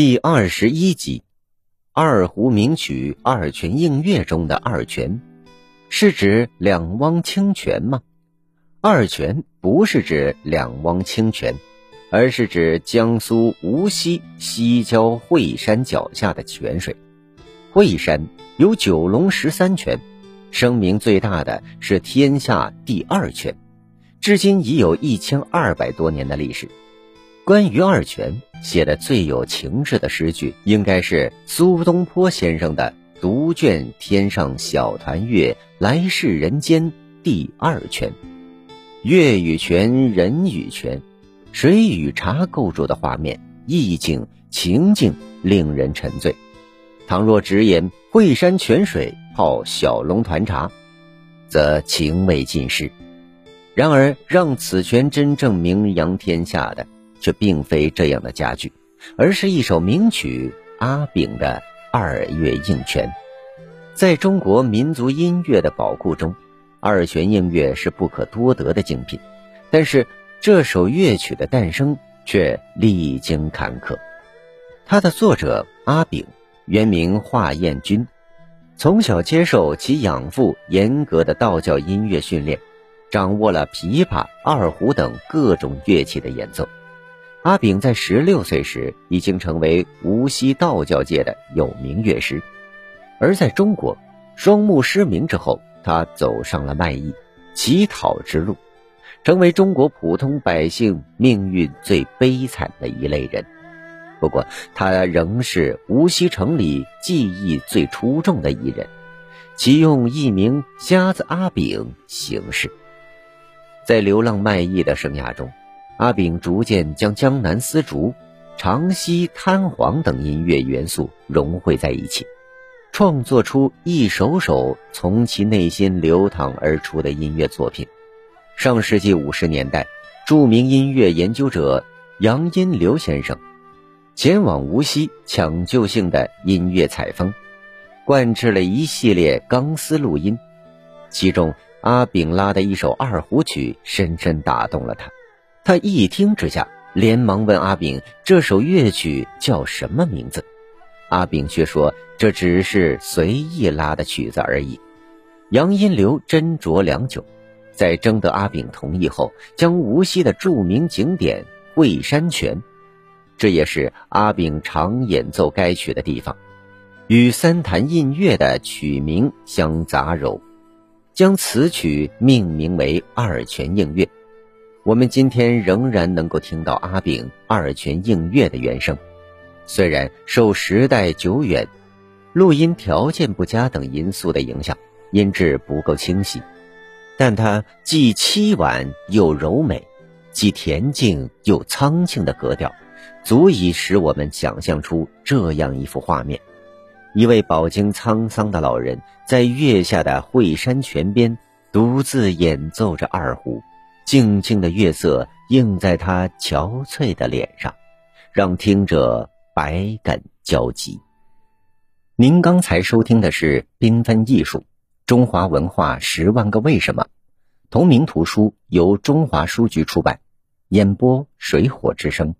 第二十一集，二胡名曲《二泉映月》中的二泉，是指两汪清泉吗？二泉不是指两汪清泉，而是指江苏无锡西郊惠山脚下的泉水。惠山有九龙十三泉，声名最大的是天下第二泉，至今已有一千二百多年的历史。关于二泉写的最有情致的诗句，应该是苏东坡先生的《独卷天上小团月，来世人间第二泉》。月与泉，人与泉，水与茶构筑的画面，意境情境令人沉醉。倘若直言惠山泉水泡小龙团茶，则情味尽失。然而，让此泉真正名扬天下的。却并非这样的佳句，而是一首名曲《阿炳的二月映泉》。在中国民族音乐的宝库中，《二泉映月》是不可多得的精品。但是这首乐曲的诞生却历经坎坷。它的作者阿炳，原名华彦钧，从小接受其养父严格的道教音乐训练，掌握了琵琶、二胡等各种乐器的演奏。阿炳在十六岁时已经成为无锡道教界的有名乐师，而在中国，双目失明之后，他走上了卖艺、乞讨之路，成为中国普通百姓命运最悲惨的一类人。不过，他仍是无锡城里技艺最出众的一人，其用艺名“瞎子阿炳”行事。在流浪卖艺的生涯中。阿炳逐渐将江南丝竹、长溪滩簧等音乐元素融汇在一起，创作出一首首从其内心流淌而出的音乐作品。上世纪五十年代，著名音乐研究者杨荫刘先生前往无锡抢救性的音乐采风，灌制了一系列钢丝录音，其中阿炳拉的一首二胡曲深深打动了他。他一听之下，连忙问阿炳：“这首乐曲叫什么名字？”阿炳却说：“这只是随意拉的曲子而已。”杨荫流斟酌良久，在征得阿炳同意后，将无锡的著名景点惠山泉，这也是阿炳常演奏该曲的地方，与三潭印月的曲名相杂糅，将此曲命名为《二泉映月》。我们今天仍然能够听到阿炳《二泉映月》的原声，虽然受时代久远、录音条件不佳等因素的影响，音质不够清晰，但它既凄婉又柔美，既恬静又苍劲的格调，足以使我们想象出这样一幅画面：一位饱经沧桑的老人，在月下的惠山泉边，独自演奏着二胡。静静的月色映在他憔悴的脸上，让听者百感交集。您刚才收听的是《缤纷艺术：中华文化十万个为什么》，同名图书由中华书局出版，演播水火之声。